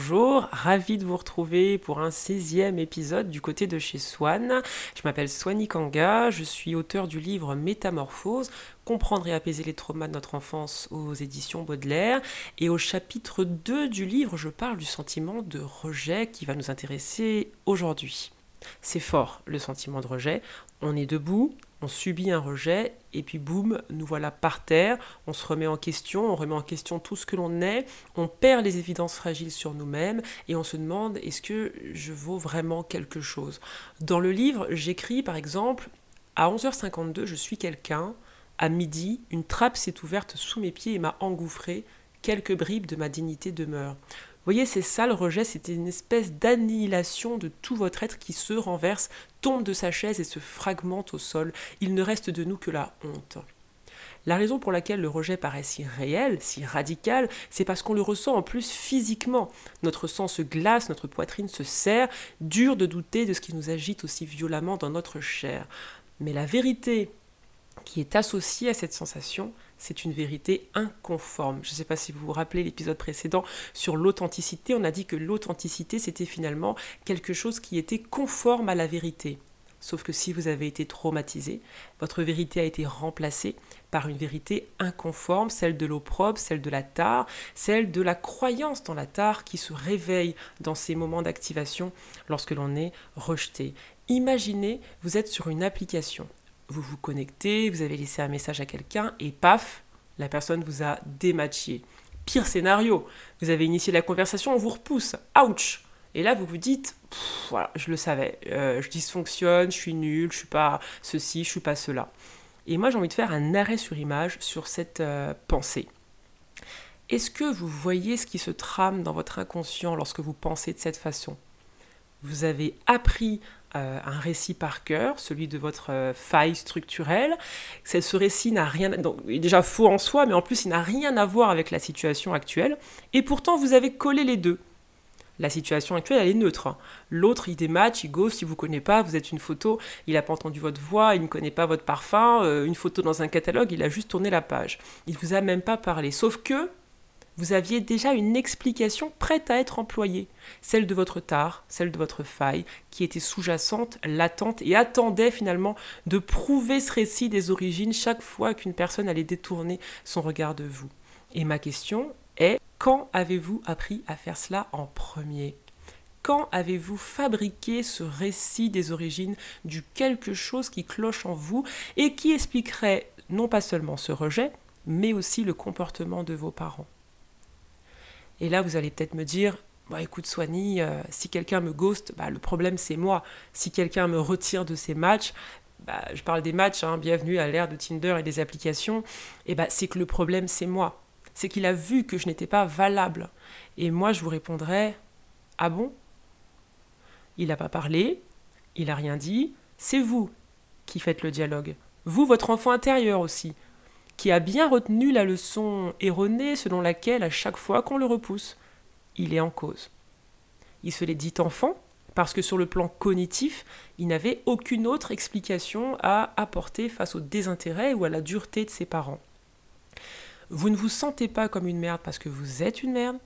Bonjour, ravi de vous retrouver pour un 16e épisode du côté de chez Swan. Je m'appelle Swani Kanga, je suis auteur du livre Métamorphose, comprendre et apaiser les traumas de notre enfance aux éditions Baudelaire. Et au chapitre 2 du livre, je parle du sentiment de rejet qui va nous intéresser aujourd'hui. C'est fort le sentiment de rejet. On est debout, on subit un rejet et puis boum, nous voilà par terre, on se remet en question, on remet en question tout ce que l'on est, on perd les évidences fragiles sur nous-mêmes et on se demande est-ce que je vaux vraiment quelque chose? Dans le livre, j'écris par exemple à 11h52, je suis quelqu'un, à midi, une trappe s'est ouverte sous mes pieds et m'a engouffré, quelques bribes de ma dignité demeurent. Voyez, c'est ça le rejet, c'était une espèce d'annihilation de tout votre être qui se renverse, tombe de sa chaise et se fragmente au sol. Il ne reste de nous que la honte. La raison pour laquelle le rejet paraît si réel, si radical, c'est parce qu'on le ressent en plus physiquement. Notre sang se glace, notre poitrine se serre, dur de douter de ce qui nous agite aussi violemment dans notre chair. Mais la vérité qui est associée à cette sensation, c'est une vérité inconforme. Je ne sais pas si vous vous rappelez l'épisode précédent sur l'authenticité, on a dit que l'authenticité, c'était finalement quelque chose qui était conforme à la vérité. Sauf que si vous avez été traumatisé, votre vérité a été remplacée par une vérité inconforme, celle de l'opprobre, celle de la tare, celle de la croyance dans la tare qui se réveille dans ces moments d'activation lorsque l'on est rejeté. Imaginez, vous êtes sur une application vous vous connectez, vous avez laissé un message à quelqu'un et paf, la personne vous a dématché. Pire scénario, vous avez initié la conversation, on vous repousse. Ouch Et là, vous vous dites, voilà, je le savais, euh, je dysfonctionne, je suis nul, je suis pas ceci, je suis pas cela. Et moi, j'ai envie de faire un arrêt sur image sur cette euh, pensée. Est-ce que vous voyez ce qui se trame dans votre inconscient lorsque vous pensez de cette façon? Vous avez appris euh, un récit par cœur, celui de votre euh, faille structurelle. Ce récit n'a rien, donc, il est déjà faux en soi, mais en plus il n'a rien à voir avec la situation actuelle. Et pourtant vous avez collé les deux. La situation actuelle, elle est neutre. Hein. L'autre, il dématch, il ghost, il vous connaît pas, vous êtes une photo, il n'a pas entendu votre voix, il ne connaît pas votre parfum, euh, une photo dans un catalogue, il a juste tourné la page. Il vous a même pas parlé. Sauf que vous aviez déjà une explication prête à être employée, celle de votre tare, celle de votre faille, qui était sous-jacente, latente et attendait finalement de prouver ce récit des origines chaque fois qu'une personne allait détourner son regard de vous. Et ma question est, quand avez-vous appris à faire cela en premier? Quand avez-vous fabriqué ce récit des origines du quelque chose qui cloche en vous et qui expliquerait non pas seulement ce rejet, mais aussi le comportement de vos parents? Et là, vous allez peut-être me dire, bah, écoute Soigny, euh, si quelqu'un me ghost, bah, le problème c'est moi. Si quelqu'un me retire de ces matchs, bah, je parle des matchs, hein, bienvenue à l'ère de Tinder et des applications, et bah, c'est que le problème c'est moi. C'est qu'il a vu que je n'étais pas valable. Et moi, je vous répondrais, ah bon? Il n'a pas parlé, il n'a rien dit, c'est vous qui faites le dialogue. Vous, votre enfant intérieur aussi qui a bien retenu la leçon erronée selon laquelle à chaque fois qu'on le repousse, il est en cause. Il se l'est dit enfant, parce que sur le plan cognitif, il n'avait aucune autre explication à apporter face au désintérêt ou à la dureté de ses parents. Vous ne vous sentez pas comme une merde parce que vous êtes une merde,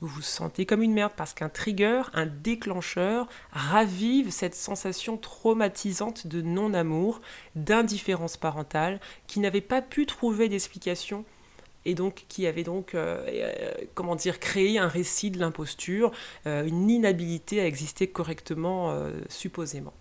vous vous sentez comme une merde parce qu'un trigger, un déclencheur, ravive cette sensation traumatisante de non-amour, d'indifférence parentale, qui n'avait pas pu trouver d'explication et qui avait donc, euh, euh, comment dire, créé un récit de l'imposture, euh, une inhabilité à exister correctement, supposément.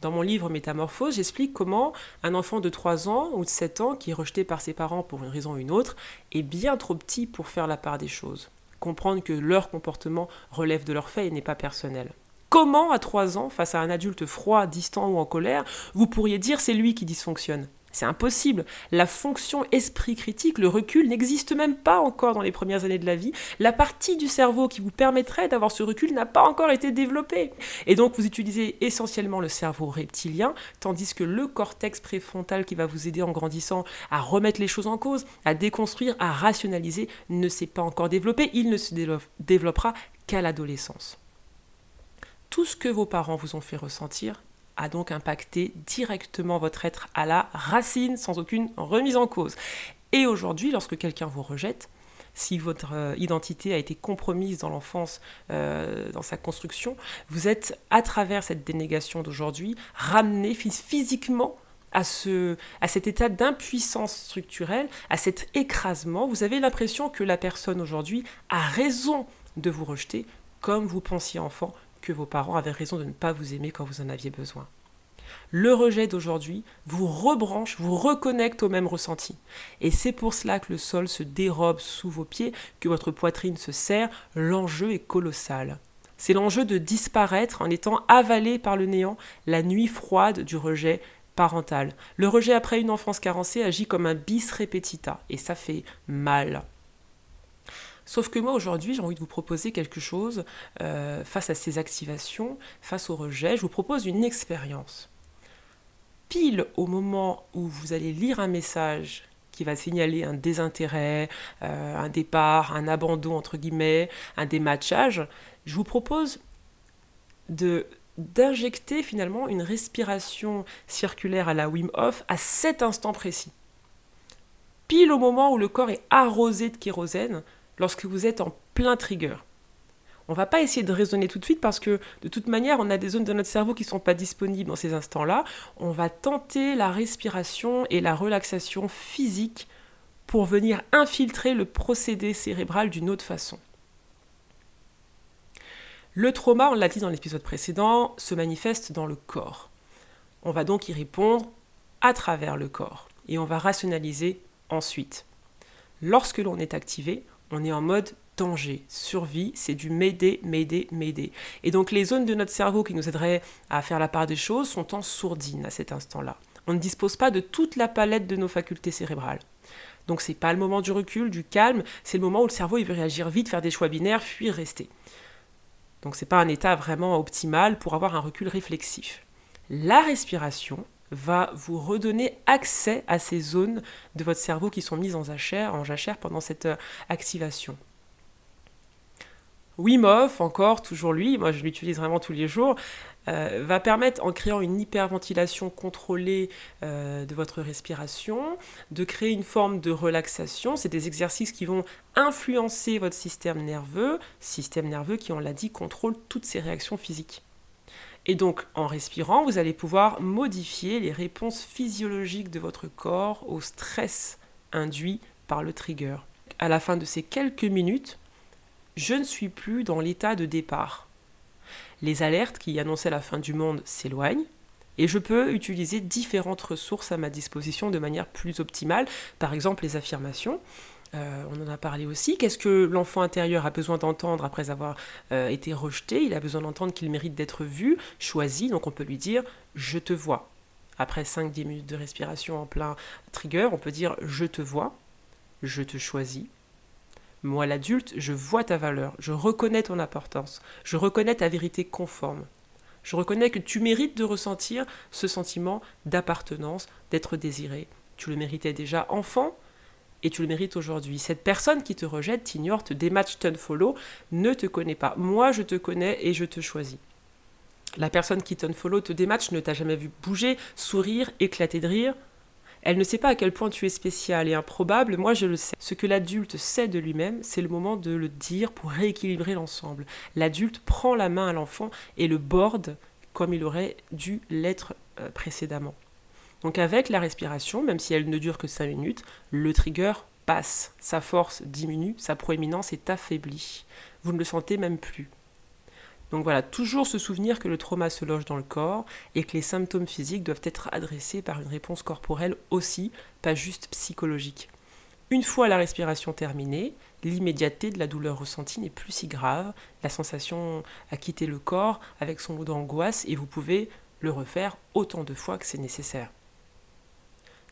Dans mon livre Métamorphose, j'explique comment un enfant de 3 ans ou de 7 ans qui est rejeté par ses parents pour une raison ou une autre est bien trop petit pour faire la part des choses comprendre que leur comportement relève de leur fait et n'est pas personnel. Comment, à 3 ans, face à un adulte froid, distant ou en colère, vous pourriez dire c'est lui qui dysfonctionne? C'est impossible. La fonction esprit critique, le recul, n'existe même pas encore dans les premières années de la vie. La partie du cerveau qui vous permettrait d'avoir ce recul n'a pas encore été développée. Et donc vous utilisez essentiellement le cerveau reptilien, tandis que le cortex préfrontal qui va vous aider en grandissant à remettre les choses en cause, à déconstruire, à rationaliser, ne s'est pas encore développé. Il ne se développera qu'à l'adolescence. Tout ce que vos parents vous ont fait ressentir a donc impacté directement votre être à la racine sans aucune remise en cause. Et aujourd'hui, lorsque quelqu'un vous rejette, si votre euh, identité a été compromise dans l'enfance, euh, dans sa construction, vous êtes, à travers cette dénégation d'aujourd'hui, ramené physiquement à, ce, à cet état d'impuissance structurelle, à cet écrasement. Vous avez l'impression que la personne aujourd'hui a raison de vous rejeter, comme vous pensiez enfant que vos parents avaient raison de ne pas vous aimer quand vous en aviez besoin. Le rejet d'aujourd'hui vous rebranche, vous reconnecte au même ressenti. Et c'est pour cela que le sol se dérobe sous vos pieds, que votre poitrine se serre. L'enjeu est colossal. C'est l'enjeu de disparaître en étant avalé par le néant, la nuit froide du rejet parental. Le rejet après une enfance carencée agit comme un bis repetita, et ça fait mal. Sauf que moi aujourd'hui, j'ai envie de vous proposer quelque chose euh, face à ces activations, face au rejet. Je vous propose une expérience. Pile au moment où vous allez lire un message qui va signaler un désintérêt, euh, un départ, un abandon entre guillemets, un dématchage, je vous propose de d'injecter finalement une respiration circulaire à la Wim Hof à cet instant précis. Pile au moment où le corps est arrosé de kérosène, lorsque vous êtes en plein trigger. On va pas essayer de raisonner tout de suite parce que de toute manière, on a des zones de notre cerveau qui ne sont pas disponibles dans ces instants-là. On va tenter la respiration et la relaxation physique pour venir infiltrer le procédé cérébral d'une autre façon. Le trauma, on l'a dit dans l'épisode précédent, se manifeste dans le corps. On va donc y répondre à travers le corps et on va rationaliser ensuite. Lorsque l'on est activé, on est en mode danger, survie, c'est du m'aider, m'aider, m'aider. Et donc les zones de notre cerveau qui nous aideraient à faire la part des choses sont en sourdine à cet instant-là. On ne dispose pas de toute la palette de nos facultés cérébrales. Donc c'est pas le moment du recul, du calme, c'est le moment où le cerveau il veut réagir vite, faire des choix binaires, fuir, rester. Donc c'est pas un état vraiment optimal pour avoir un recul réflexif. La respiration, va vous redonner accès à ces zones de votre cerveau qui sont mises en jachère, en jachère pendant cette euh, activation. Wim Hof, encore, toujours lui, moi je l'utilise vraiment tous les jours, euh, va permettre, en créant une hyperventilation contrôlée euh, de votre respiration, de créer une forme de relaxation. C'est des exercices qui vont influencer votre système nerveux, système nerveux qui, on l'a dit, contrôle toutes ces réactions physiques. Et donc, en respirant, vous allez pouvoir modifier les réponses physiologiques de votre corps au stress induit par le trigger. À la fin de ces quelques minutes, je ne suis plus dans l'état de départ. Les alertes qui annonçaient la fin du monde s'éloignent et je peux utiliser différentes ressources à ma disposition de manière plus optimale, par exemple les affirmations. Euh, on en a parlé aussi. Qu'est-ce que l'enfant intérieur a besoin d'entendre après avoir euh, été rejeté? Il a besoin d'entendre qu'il mérite d'être vu, choisi. Donc on peut lui dire Je te vois. Après 5-10 minutes de respiration en plein trigger, on peut dire Je te vois, je te choisis. Moi, l'adulte, je vois ta valeur, je reconnais ton importance, je reconnais ta vérité conforme. Je reconnais que tu mérites de ressentir ce sentiment d'appartenance, d'être désiré. Tu le méritais déjà enfant, et tu le mérites aujourd'hui. Cette personne qui te rejette, t'ignore, te dématch, follow, ne te connaît pas. Moi, je te connais et je te choisis. La personne qui follow, te dématch, ne t'a jamais vu bouger, sourire, éclater de rire. Elle ne sait pas à quel point tu es spécial et improbable, moi je le sais. Ce que l'adulte sait de lui-même, c'est le moment de le dire pour rééquilibrer l'ensemble. L'adulte prend la main à l'enfant et le borde comme il aurait dû l'être euh, précédemment. Donc avec la respiration, même si elle ne dure que 5 minutes, le trigger passe, sa force diminue, sa proéminence est affaiblie. Vous ne le sentez même plus. Donc voilà, toujours se souvenir que le trauma se loge dans le corps et que les symptômes physiques doivent être adressés par une réponse corporelle aussi, pas juste psychologique. Une fois la respiration terminée, l'immédiateté de la douleur ressentie n'est plus si grave, la sensation a quitté le corps avec son lot d'angoisse et vous pouvez le refaire autant de fois que c'est nécessaire.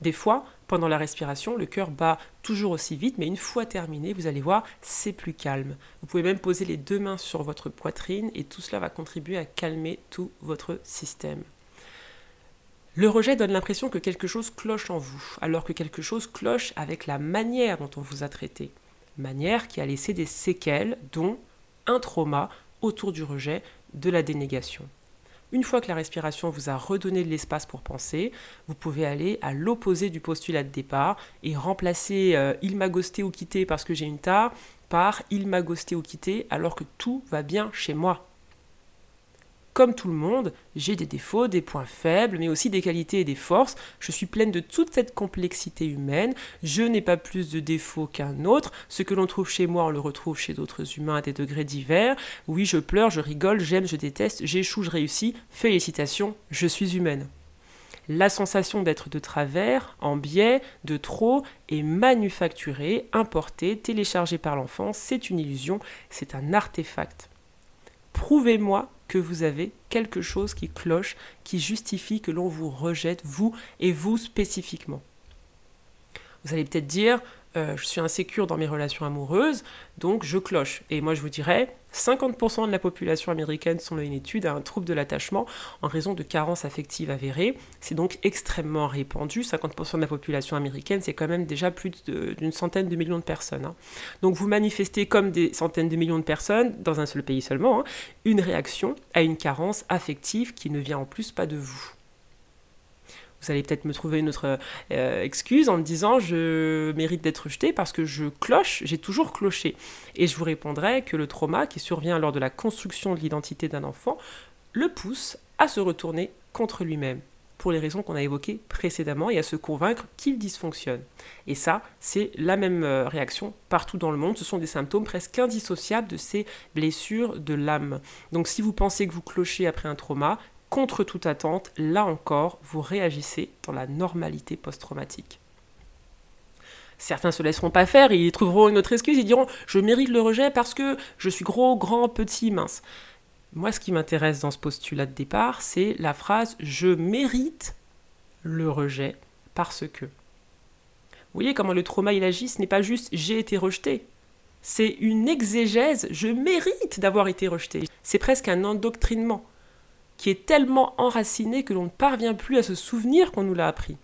Des fois, pendant la respiration, le cœur bat toujours aussi vite, mais une fois terminé, vous allez voir, c'est plus calme. Vous pouvez même poser les deux mains sur votre poitrine et tout cela va contribuer à calmer tout votre système. Le rejet donne l'impression que quelque chose cloche en vous, alors que quelque chose cloche avec la manière dont on vous a traité. Manière qui a laissé des séquelles, dont un trauma autour du rejet, de la dénégation. Une fois que la respiration vous a redonné de l'espace pour penser, vous pouvez aller à l'opposé du postulat de départ et remplacer euh, il m'a ghosté ou quitté parce que j'ai une tare par il m'a ghosté ou quitté alors que tout va bien chez moi. Comme tout le monde, j'ai des défauts, des points faibles, mais aussi des qualités et des forces. Je suis pleine de toute cette complexité humaine. Je n'ai pas plus de défauts qu'un autre. Ce que l'on trouve chez moi, on le retrouve chez d'autres humains à des degrés divers. Oui, je pleure, je rigole, j'aime, je déteste, j'échoue, je réussis. Félicitations, je suis humaine. La sensation d'être de travers, en biais, de trop, est manufacturée, importée, téléchargée par l'enfant. C'est une illusion, c'est un artefact. Prouvez-moi que vous avez quelque chose qui cloche, qui justifie que l'on vous rejette, vous et vous spécifiquement. Vous allez peut-être dire, euh, je suis insécure dans mes relations amoureuses, donc je cloche. Et moi je vous dirais, 50% de la population américaine, selon une étude, a un trouble de l'attachement en raison de carences affectives avérées. C'est donc extrêmement répandu. 50% de la population américaine, c'est quand même déjà plus d'une centaine de millions de personnes. Hein. Donc vous manifestez comme des centaines de millions de personnes, dans un seul pays seulement, hein, une réaction à une carence affective qui ne vient en plus pas de vous. Vous allez peut-être me trouver une autre euh, excuse en me disant je mérite d'être rejeté parce que je cloche, j'ai toujours cloché. Et je vous répondrai que le trauma qui survient lors de la construction de l'identité d'un enfant le pousse à se retourner contre lui-même pour les raisons qu'on a évoquées précédemment et à se convaincre qu'il dysfonctionne. Et ça, c'est la même euh, réaction partout dans le monde. Ce sont des symptômes presque indissociables de ces blessures de l'âme. Donc si vous pensez que vous clochez après un trauma, contre toute attente, là encore, vous réagissez dans la normalité post-traumatique. Certains se laisseront pas faire, ils trouveront une autre excuse, ils diront je mérite le rejet parce que je suis gros, grand, petit, mince. Moi, ce qui m'intéresse dans ce postulat de départ, c'est la phrase je mérite le rejet parce que. Vous voyez comment le trauma il agit, ce n'est pas juste j'ai été rejeté. C'est une exégèse, je mérite d'avoir été rejeté. C'est presque un endoctrinement qui est tellement enraciné que l'on ne parvient plus à se souvenir qu'on nous l'a appris.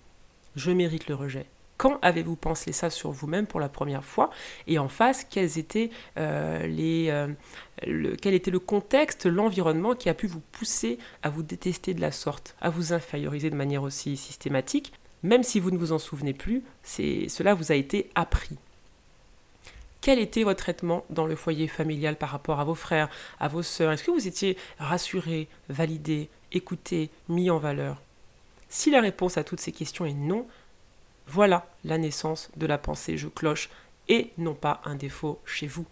Je mérite le rejet. Quand avez-vous pensé ça sur vous-même pour la première fois? Et en face, euh, euh, quel était le contexte, l'environnement qui a pu vous pousser à vous détester de la sorte, à vous inférioriser de manière aussi systématique? Même si vous ne vous en souvenez plus, cela vous a été appris. Quel était votre traitement dans le foyer familial par rapport à vos frères, à vos sœurs? Est-ce que vous étiez rassuré, validé, écouté, mis en valeur? Si la réponse à toutes ces questions est non, voilà la naissance de la pensée je cloche et non pas un défaut chez vous.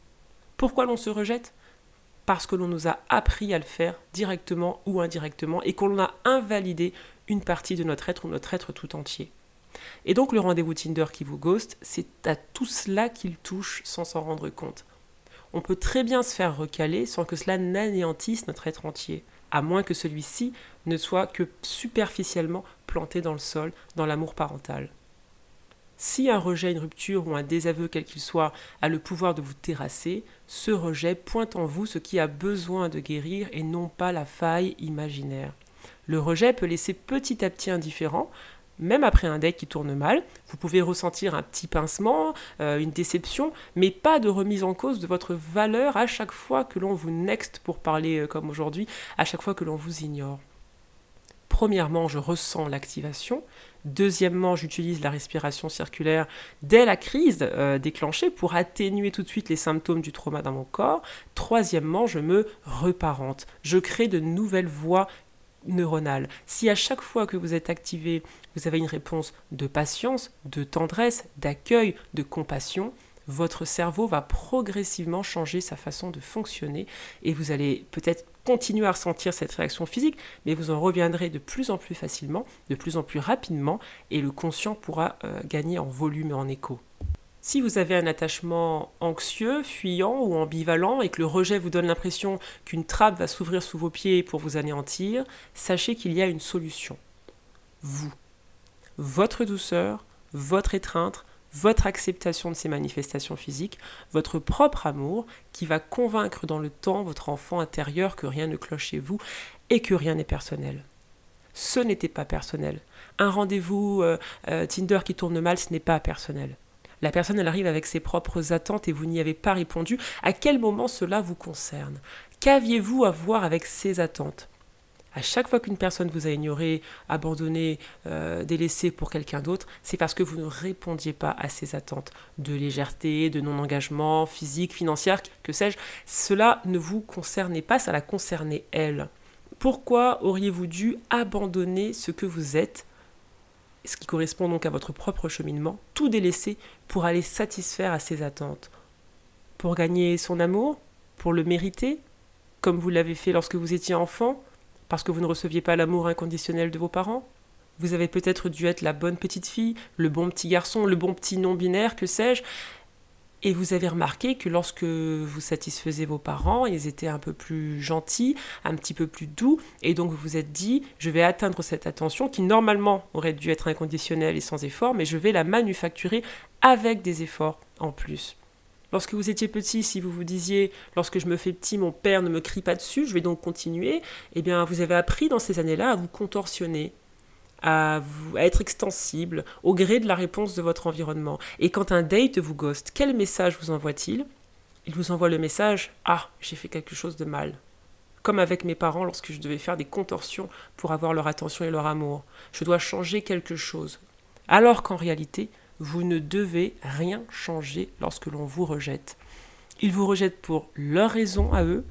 Pourquoi l'on se rejette? Parce que l'on nous a appris à le faire directement ou indirectement et qu'on a invalidé une partie de notre être ou notre être tout entier. Et donc le rendez-vous Tinder qui vous ghost, c'est à tout cela qu'il touche sans s'en rendre compte. On peut très bien se faire recaler sans que cela n'anéantisse notre être entier, à moins que celui-ci ne soit que superficiellement planté dans le sol, dans l'amour parental. Si un rejet, une rupture ou un désaveu quel qu'il soit a le pouvoir de vous terrasser, ce rejet pointe en vous ce qui a besoin de guérir et non pas la faille imaginaire. Le rejet peut laisser petit à petit indifférent, même après un deck qui tourne mal, vous pouvez ressentir un petit pincement, euh, une déception, mais pas de remise en cause de votre valeur à chaque fois que l'on vous next, pour parler euh, comme aujourd'hui, à chaque fois que l'on vous ignore. Premièrement, je ressens l'activation. Deuxièmement, j'utilise la respiration circulaire dès la crise euh, déclenchée pour atténuer tout de suite les symptômes du trauma dans mon corps. Troisièmement, je me reparente. Je crée de nouvelles voies neuronale. Si à chaque fois que vous êtes activé, vous avez une réponse de patience, de tendresse, d'accueil, de compassion, votre cerveau va progressivement changer sa façon de fonctionner et vous allez peut-être continuer à ressentir cette réaction physique, mais vous en reviendrez de plus en plus facilement, de plus en plus rapidement et le conscient pourra euh, gagner en volume et en écho. Si vous avez un attachement anxieux, fuyant ou ambivalent et que le rejet vous donne l'impression qu'une trappe va s'ouvrir sous vos pieds pour vous anéantir, sachez qu'il y a une solution. Vous. votre douceur, votre étreinte, votre acceptation de ces manifestations physiques, votre propre amour qui va convaincre dans le temps votre enfant intérieur que rien ne cloche chez vous et que rien n'est personnel. Ce n'était pas personnel. Un rendez-vous euh, euh, Tinder qui tourne mal, ce n'est pas personnel. La personne, elle arrive avec ses propres attentes et vous n'y avez pas répondu. À quel moment cela vous concerne? Qu'aviez-vous à voir avec ces attentes? À chaque fois qu'une personne vous a ignoré, abandonné, euh, délaissé pour quelqu'un d'autre, c'est parce que vous ne répondiez pas à ses attentes de légèreté, de non-engagement, physique, financière, que sais-je. Cela ne vous concernait pas, ça la concernait elle. Pourquoi auriez-vous dû abandonner ce que vous êtes, ce qui correspond donc à votre propre cheminement, tout délaisser pour aller satisfaire à ses attentes. Pour gagner son amour Pour le mériter Comme vous l'avez fait lorsque vous étiez enfant parce que vous ne receviez pas l'amour inconditionnel de vos parents. Vous avez peut-être dû être la bonne petite fille, le bon petit garçon, le bon petit non-binaire, que sais-je et vous avez remarqué que lorsque vous satisfaisiez vos parents, ils étaient un peu plus gentils, un petit peu plus doux, et donc vous vous êtes dit, je vais atteindre cette attention qui normalement aurait dû être inconditionnelle et sans effort, mais je vais la manufacturer avec des efforts en plus. Lorsque vous étiez petit, si vous vous disiez, lorsque je me fais petit, mon père ne me crie pas dessus, je vais donc continuer, eh bien, vous avez appris dans ces années-là à vous contorsionner, à, vous, être extensible au gré de la réponse de votre environnement. Et quand un date vous ghost, quel message vous envoie-t-il? Il vous envoie le message Ah, j'ai fait quelque chose de mal. Comme avec mes parents lorsque je devais faire des contorsions pour avoir leur attention et leur amour. Je dois changer quelque chose. Alors qu'en réalité, vous ne devez rien changer lorsque l'on vous rejette. Ils vous rejettent pour leurs raisons à eux,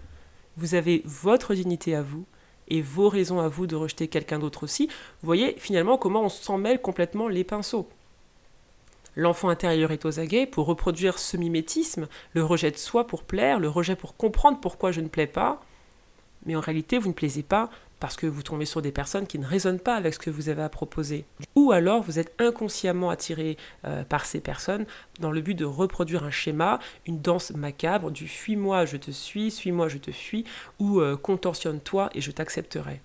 vous avez votre dignité à vous et vos raisons à vous de rejeter quelqu'un d'autre aussi. Vous voyez finalement comment on s'en mêle complètement les pinceaux. L'enfant intérieur est aux aguets pour reproduire ce mimétisme, le rejet de soi pour plaire, le rejet pour comprendre pourquoi je ne plais pas, mais en réalité vous ne plaisez pas parce que vous tombez sur des personnes qui ne résonnent pas avec ce que vous avez à proposer. Ou alors vous êtes inconsciemment attiré euh, par ces personnes dans le but de reproduire un schéma, une danse macabre du fuis-moi, je te suis, suis-moi, je te fuis, ou euh, contorsionne-toi et je t'accepterai.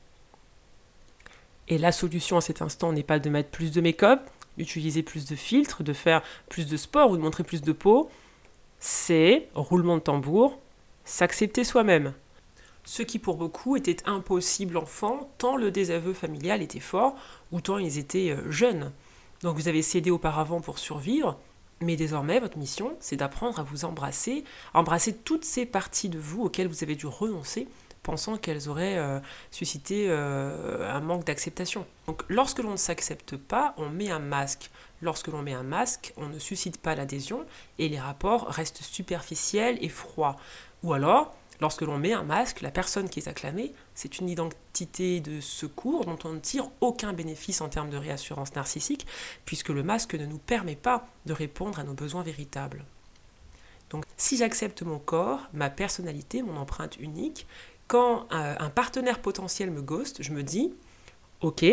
Et la solution à cet instant n'est pas de mettre plus de make-up, d'utiliser plus de filtres, de faire plus de sport ou de montrer plus de peau, c'est, roulement de tambour, s'accepter soi-même ce qui pour beaucoup était impossible enfant, tant le désaveu familial était fort, ou tant ils étaient euh, jeunes. Donc vous avez cédé auparavant pour survivre, mais désormais votre mission, c'est d'apprendre à vous embrasser, à embrasser toutes ces parties de vous auxquelles vous avez dû renoncer, pensant qu'elles auraient euh, suscité euh, un manque d'acceptation. Donc lorsque l'on ne s'accepte pas, on met un masque. Lorsque l'on met un masque, on ne suscite pas l'adhésion et les rapports restent superficiels et froids. Ou alors, Lorsque l'on met un masque, la personne qui est acclamée, c'est une identité de secours dont on ne tire aucun bénéfice en termes de réassurance narcissique, puisque le masque ne nous permet pas de répondre à nos besoins véritables. Donc si j'accepte mon corps, ma personnalité, mon empreinte unique, quand euh, un partenaire potentiel me ghost, je me dis, ok,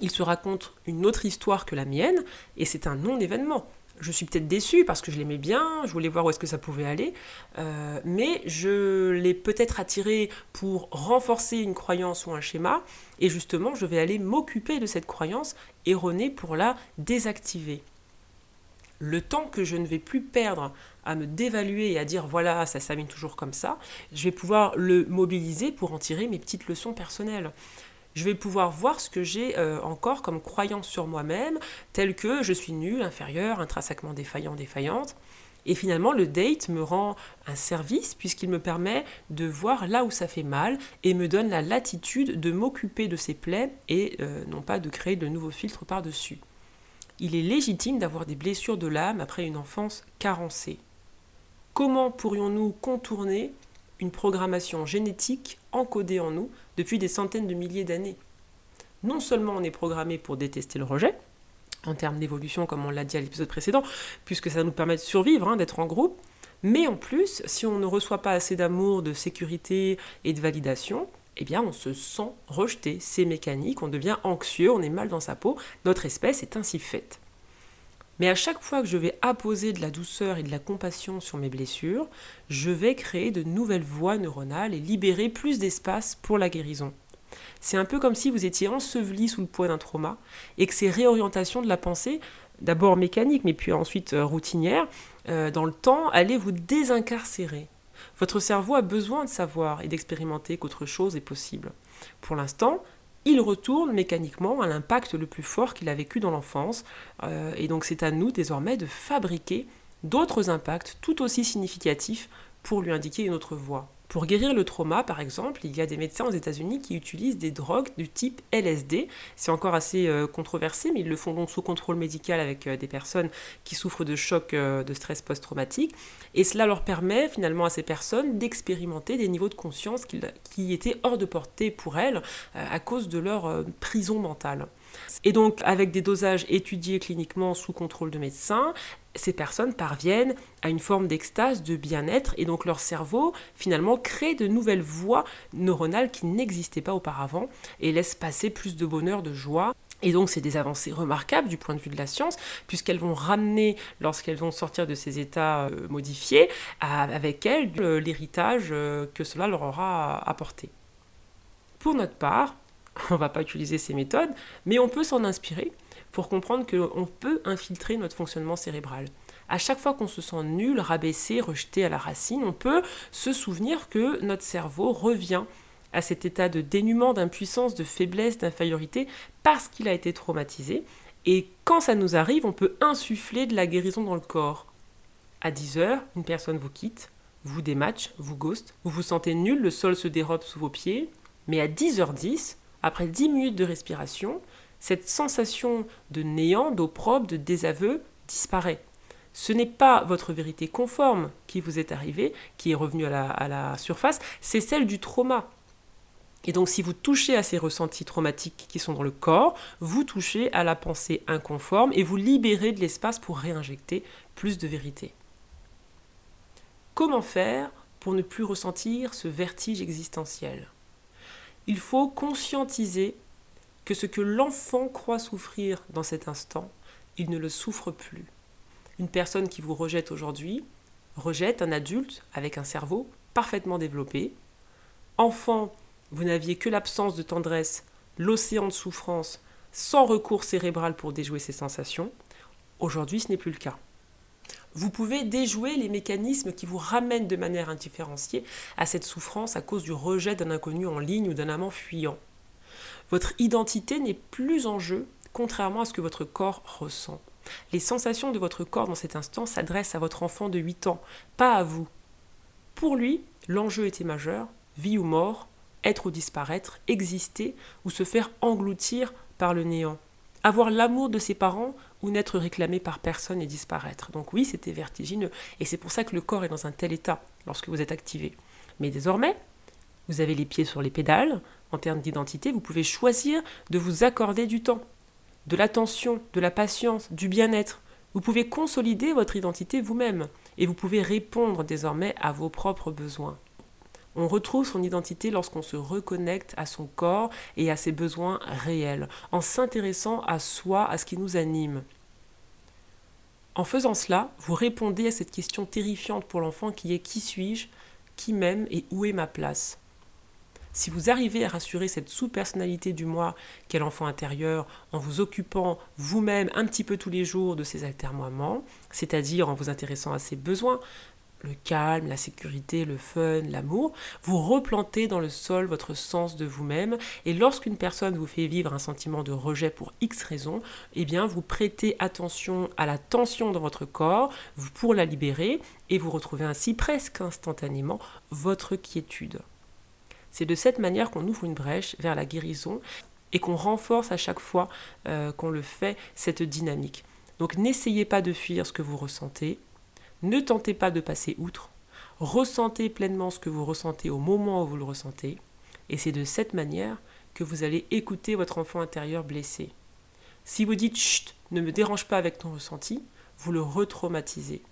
il se raconte une autre histoire que la mienne, et c'est un non-événement je suis peut-être déçue parce que je l'aimais bien, je voulais voir où est-ce que ça pouvait aller, euh, mais je l'ai peut-être attiré pour renforcer une croyance ou un schéma, et justement je vais aller m'occuper de cette croyance erronée pour la désactiver. Le temps que je ne vais plus perdre à me dévaluer et à dire voilà, ça s'amène toujours comme ça, je vais pouvoir le mobiliser pour en tirer mes petites leçons personnelles je vais pouvoir voir ce que j'ai euh, encore comme croyance sur moi-même, tel que je suis nul, inférieur, intrinsèquement défaillant, défaillante. Et finalement, le date me rend un service puisqu'il me permet de voir là où ça fait mal et me donne la latitude de m'occuper de ces plaies et euh, non pas de créer de nouveaux filtres par-dessus. Il est légitime d'avoir des blessures de l'âme après une enfance carencée. Comment pourrions-nous contourner une programmation génétique encodée en nous depuis des centaines de milliers d'années. Non seulement on est programmé pour détester le rejet, en termes d'évolution comme on l'a dit à l'épisode précédent, puisque ça nous permet de survivre, hein, d'être en groupe, mais en plus, si on ne reçoit pas assez d'amour, de sécurité et de validation, eh bien on se sent rejeté, c'est mécanique, on devient anxieux, on est mal dans sa peau, notre espèce est ainsi faite. Mais à chaque fois que je vais apposer de la douceur et de la compassion sur mes blessures, je vais créer de nouvelles voies neuronales et libérer plus d'espace pour la guérison. C'est un peu comme si vous étiez enseveli sous le poids d'un trauma et que ces réorientations de la pensée, d'abord mécaniques mais puis ensuite euh, routinières, euh, dans le temps, allaient vous désincarcérer. Votre cerveau a besoin de savoir et d'expérimenter qu'autre chose est possible. Pour l'instant, il retourne mécaniquement à l'impact le plus fort qu'il a vécu dans l'enfance, euh, et donc c'est à nous désormais de fabriquer d'autres impacts tout aussi significatifs pour lui indiquer une autre voie. Pour guérir le trauma, par exemple, il y a des médecins aux États-Unis qui utilisent des drogues du type LSD. C'est encore assez euh, controversé, mais ils le font donc sous contrôle médical avec euh, des personnes qui souffrent de choc euh, de stress post-traumatique. Et cela leur permet finalement à ces personnes d'expérimenter des niveaux de conscience qui, étaient hors de portée pour elles à cause de leur prison mentale. Et donc, avec des dosages étudiés cliniquement sous contrôle de médecins, ces personnes parviennent à une forme d'extase, de bien-être, et donc leur cerveau finalement crée de nouvelles voies neuronales qui n'existaient pas auparavant et laisse passer plus de bonheur, de joie. Et donc c'est des avancées remarquables du point de vue de la science, puisqu'elles vont ramener, lorsqu'elles vont sortir de ces états euh, modifiés, avec elles l'héritage euh, que cela leur aura apporté. Pour notre part, on ne va pas utiliser ces méthodes, mais on peut s'en inspirer pour comprendre qu'on peut infiltrer notre fonctionnement cérébral. À chaque fois qu'on se sent nul, rabaissé, rejeté à la racine, on peut se souvenir que notre cerveau revient à cet état de dénuement, d'impuissance, de faiblesse, d'infériorité, parce qu'il a été traumatisé. Et quand ça nous arrive, on peut insuffler de la guérison dans le corps. À 10 heures, une personne vous quitte, vous dématch, vous ghost, vous vous sentez nul, le sol se dérobe sous vos pieds, mais à 10h10, après 10 minutes de respiration, cette sensation de néant, d'opprobre, de désaveu disparaît. Ce n'est pas votre vérité conforme qui vous est arrivée, qui est revenue à la, surface, c'est celle du trauma. Et donc si vous touchez à ces ressentis traumatiques qui sont dans le corps, vous touchez à la pensée inconforme et vous libérez de l'espace pour réinjecter plus de vérité. Comment faire pour ne plus ressentir ce vertige existentiel? Il faut conscientiser que ce que l'enfant croit souffrir dans cet instant, il ne le souffre plus. Une personne qui vous rejette aujourd'hui rejette un adulte avec un cerveau parfaitement développé. Enfant, vous n'aviez que l'absence de tendresse, l'océan de souffrance, sans recours cérébral pour déjouer ces sensations. Aujourd'hui, ce n'est plus le cas. Vous pouvez déjouer les mécanismes qui vous ramènent de manière indifférenciée à cette souffrance à cause du rejet d'un inconnu en ligne ou d'un amant fuyant. Votre identité n'est plus en jeu, contrairement à ce que votre corps ressent. Les sensations de votre corps dans cet instant s'adressent à votre enfant de 8 ans, pas à vous. Pour lui, l'enjeu était majeur, vie ou mort, être ou disparaître, exister ou se faire engloutir par le néant. Avoir l'amour de ses parents ou n'être réclamé par personne et disparaître. Donc oui, c'était vertigineux. Et c'est pour ça que le corps est dans un tel état lorsque vous êtes activé. Mais désormais, vous avez les pieds sur les pédales, en termes d'identité, vous pouvez choisir de vous accorder du temps, de l'attention, de la patience, du bien-être. Vous pouvez consolider votre identité vous-même et vous pouvez répondre désormais à vos propres besoins. On retrouve son identité lorsqu'on se reconnecte à son corps et à ses besoins réels, en s'intéressant à soi, à ce qui nous anime. En faisant cela, vous répondez à cette question terrifiante pour l'enfant qui est qui suis-je, qui m'aime et où est ma place si vous arrivez à rassurer cette sous-personnalité du moi qu'est l'enfant intérieur en vous occupant vous-même un petit peu tous les jours de ses altermoiements, c'est-à-dire en vous intéressant à ses besoins, le calme, la sécurité, le fun, l'amour, vous replantez dans le sol votre sens de vous-même et lorsqu'une personne vous fait vivre un sentiment de rejet pour X raisons, eh bien vous prêtez attention à la tension dans votre corps pour la libérer et vous retrouvez ainsi presque instantanément votre quiétude. C'est de cette manière qu'on ouvre une brèche vers la guérison et qu'on renforce à chaque fois euh, qu'on le fait cette dynamique. Donc n'essayez pas de fuir ce que vous ressentez, ne tentez pas de passer outre, ressentez pleinement ce que vous ressentez au moment où vous le ressentez, et c'est de cette manière que vous allez écouter votre enfant intérieur blessé. Si vous dites chut, ne me dérange pas avec ton ressenti, vous le retraumatisez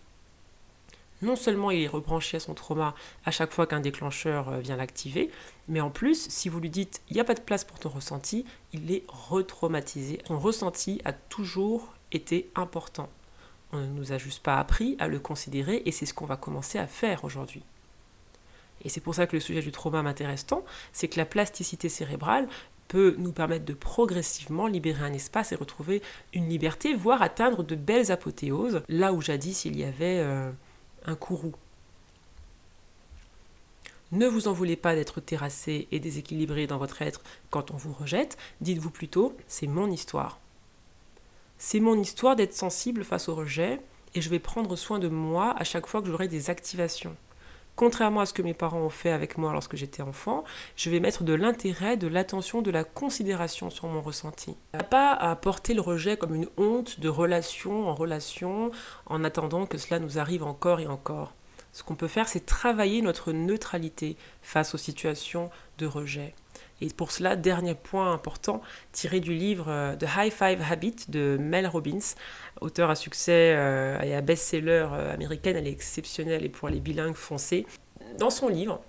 non seulement il est rebranché à son trauma à chaque fois qu'un déclencheur euh, vient l'activer, mais en plus, si vous lui dites il n'y a pas de place pour ton ressenti, il est retraumatisé. Son ressenti a toujours été important. On ne nous a juste pas appris à le considérer et c'est ce qu'on va commencer à faire aujourd'hui. Et c'est pour ça que le sujet du trauma m'intéresse tant, c'est que la plasticité cérébrale peut nous permettre de progressivement libérer un espace et retrouver une liberté, voire atteindre de belles apothéoses, là où jadis il y avait euh, un courroux. Ne vous en voulez pas d'être terrassé et déséquilibré dans votre être quand on vous rejette, dites-vous plutôt, c'est mon histoire. C'est mon histoire d'être sensible face au rejet et je vais prendre soin de moi à chaque fois que j'aurai des activations. Contrairement à ce que mes parents ont fait avec moi lorsque j'étais enfant, je vais mettre de l'intérêt, de l'attention, de la considération sur mon ressenti. Pas à porter le rejet comme une honte de relation en relation en attendant que cela nous arrive encore et encore. Ce qu'on peut faire, c'est travailler notre neutralité face aux situations de rejet. Et pour cela, dernier point important, tiré du livre euh, The High Five Habit de Mel Robbins, auteur à succès euh, et à best-seller euh, américaine, elle est exceptionnelle et pour les bilingues foncés. Dans son livre,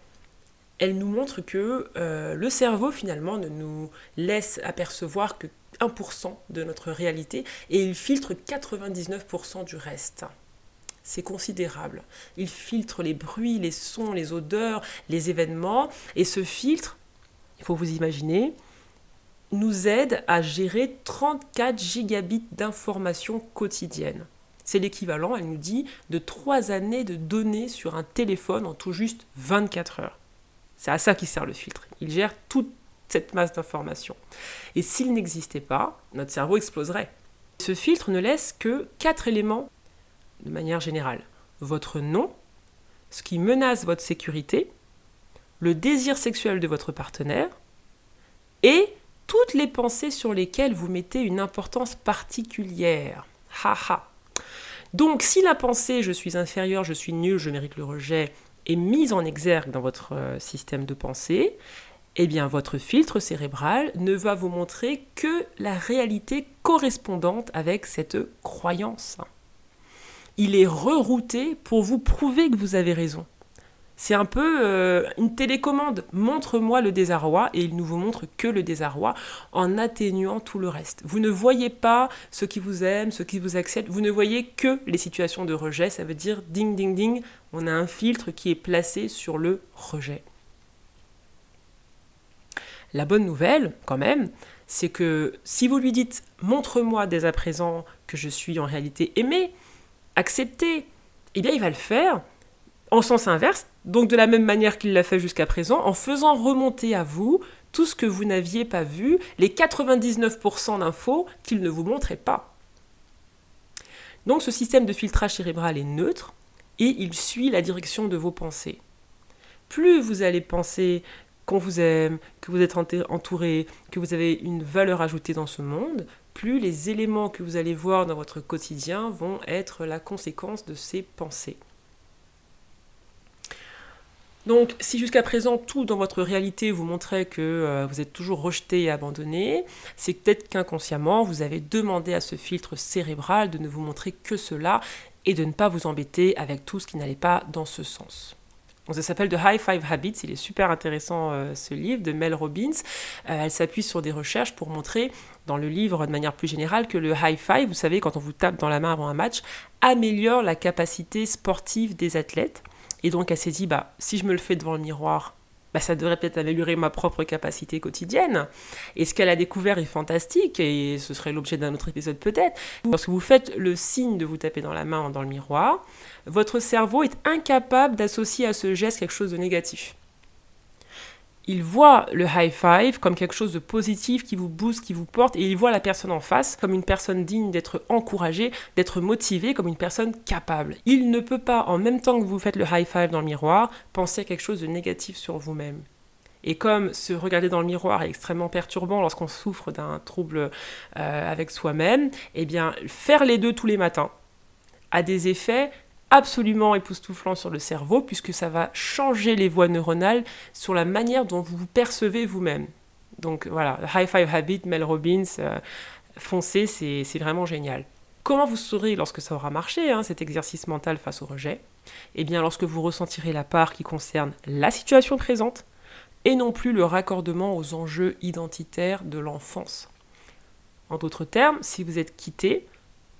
elle nous montre que le cerveau finalement ne nous laisse apercevoir que 1% de notre réalité et il filtre 99% du reste. C'est considérable. Il filtre les bruits, les sons, les odeurs, les événements et ce filtre il faut vous imaginer, nous aide à gérer 34 gigabits d'informations quotidiennes. C'est l'équivalent, elle nous dit, de 3 années de données sur un téléphone en tout juste 24 heures. C'est à ça qu'il sert le filtre. Il gère toute cette masse d'informations. Et s'il n'existait pas, notre cerveau exploserait. Ce filtre ne laisse que 4 éléments de manière générale. Votre nom, ce qui menace votre sécurité, le désir sexuel de votre partenaire et toutes les pensées sur lesquelles vous mettez une importance particulière. Haha. Donc si la pensée je suis inférieur, je suis nul, je mérite le rejet est mise en exergue dans votre euh, système de pensée, eh bien votre filtre cérébral ne va vous montrer que la réalité correspondante avec cette croyance. Il est rerouté pour vous prouver que vous avez raison. C'est un peu euh, une télécommande. Montre-moi le désarroi et il ne vous montre que le désarroi en atténuant tout le reste. Vous ne voyez pas ceux qui vous aiment, ceux qui vous acceptent. Vous ne voyez que les situations de rejet. Ça veut dire ding ding ding. On a un filtre qui est placé sur le rejet. La bonne nouvelle, quand même, c'est que si vous lui dites montre-moi dès à présent que je suis en réalité aimé, accepté, eh bien il va le faire en sens inverse, donc de la même manière qu'il l'a fait jusqu'à présent, en faisant remonter à vous tout ce que vous n'aviez pas vu, les 99% d'infos qu'il ne vous montrait pas. Donc ce système de filtrage cérébral est neutre et il suit la direction de vos pensées. Plus vous allez penser qu'on vous aime, que vous êtes entouré, que vous avez une valeur ajoutée dans ce monde, plus les éléments que vous allez voir dans votre quotidien vont être la conséquence de ces pensées. Donc, si jusqu'à présent tout dans votre réalité vous montrait que euh, vous êtes toujours rejeté et abandonné, c'est peut-être qu'inconsciemment vous avez demandé à ce filtre cérébral de ne vous montrer que cela et de ne pas vous embêter avec tout ce qui n'allait pas dans ce sens. ça s'appelle The High Five Habits, il est super intéressant euh, ce livre de Mel Robbins. Euh, elle s'appuie sur des recherches pour montrer dans le livre de manière plus générale que le high five, vous savez, quand on vous tape dans la main avant un match, améliore la capacité sportive des athlètes. Et donc elle s'est dit, bah, si je me le fais devant le miroir, bah, ça devrait peut-être améliorer ma propre capacité quotidienne. Et ce qu'elle a découvert est fantastique, et ce serait l'objet d'un autre épisode peut-être. Lorsque vous faites le signe de vous taper dans la main dans le miroir, votre cerveau est incapable d'associer à ce geste quelque chose de négatif il voit le high five comme quelque chose de positif qui vous booste, qui vous porte, et il voit la personne en face comme une personne digne d'être encouragée, d'être motivée, comme une personne capable. Il ne peut pas, en même temps que vous faites le high five dans le miroir, penser à quelque chose de négatif sur vous-même. Et comme se regarder dans le miroir est extrêmement perturbant lorsqu'on souffre d'un trouble euh, avec soi-même, eh bien, faire les deux tous les matins a des effets absolument époustouflant sur le cerveau puisque ça va changer les voies neuronales sur la manière dont vous vous percevez vous-même. Donc voilà, High Five Habit, Mel Robbins, euh, foncez, c'est vraiment génial. Comment vous saurez lorsque ça aura marché, hein, cet exercice mental face au rejet? Eh bien lorsque vous ressentirez la part qui concerne la situation présente et non plus le raccordement aux enjeux identitaires de l'enfance. En d'autres termes, si vous êtes quitté,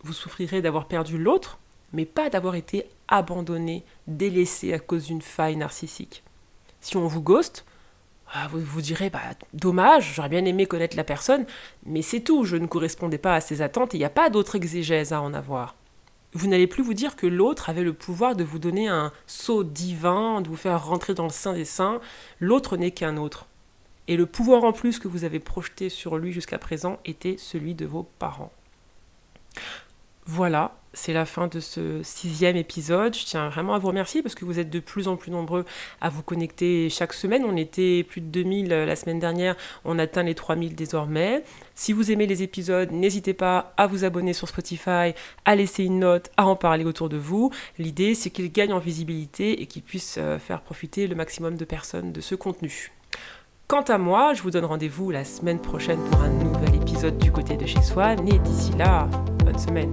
vous souffrirez d'avoir perdu l'autre mais pas d'avoir été abandonné, délaissé à cause d'une faille narcissique. Si on vous ghost, ah, vous vous direz, bah, dommage, j'aurais bien aimé connaître la personne, mais c'est tout, je ne correspondais pas à ses attentes et il n'y a pas d'autre exégèse à en avoir. Vous n'allez plus vous dire que l'autre avait le pouvoir de vous donner un saut divin, de vous faire rentrer dans le sein des saints, l'autre n'est qu'un autre. Et le pouvoir en plus que vous avez projeté sur lui jusqu'à présent était celui de vos parents. Voilà, c'est la fin de ce sixième épisode. Je tiens vraiment à vous remercier parce que vous êtes de plus en plus nombreux à vous connecter chaque semaine. On était plus de 2000 la semaine dernière, on atteint les 3000 désormais. Si vous aimez les épisodes, n'hésitez pas à vous abonner sur Spotify, à laisser une note, à en parler autour de vous. L'idée, c'est qu'ils gagnent en visibilité et qu'ils puissent euh, faire profiter le maximum de personnes de ce contenu. Quant à moi, je vous donne rendez-vous la semaine prochaine pour un nouvel épisode du côté de chez soi. Et d'ici là, bonne semaine.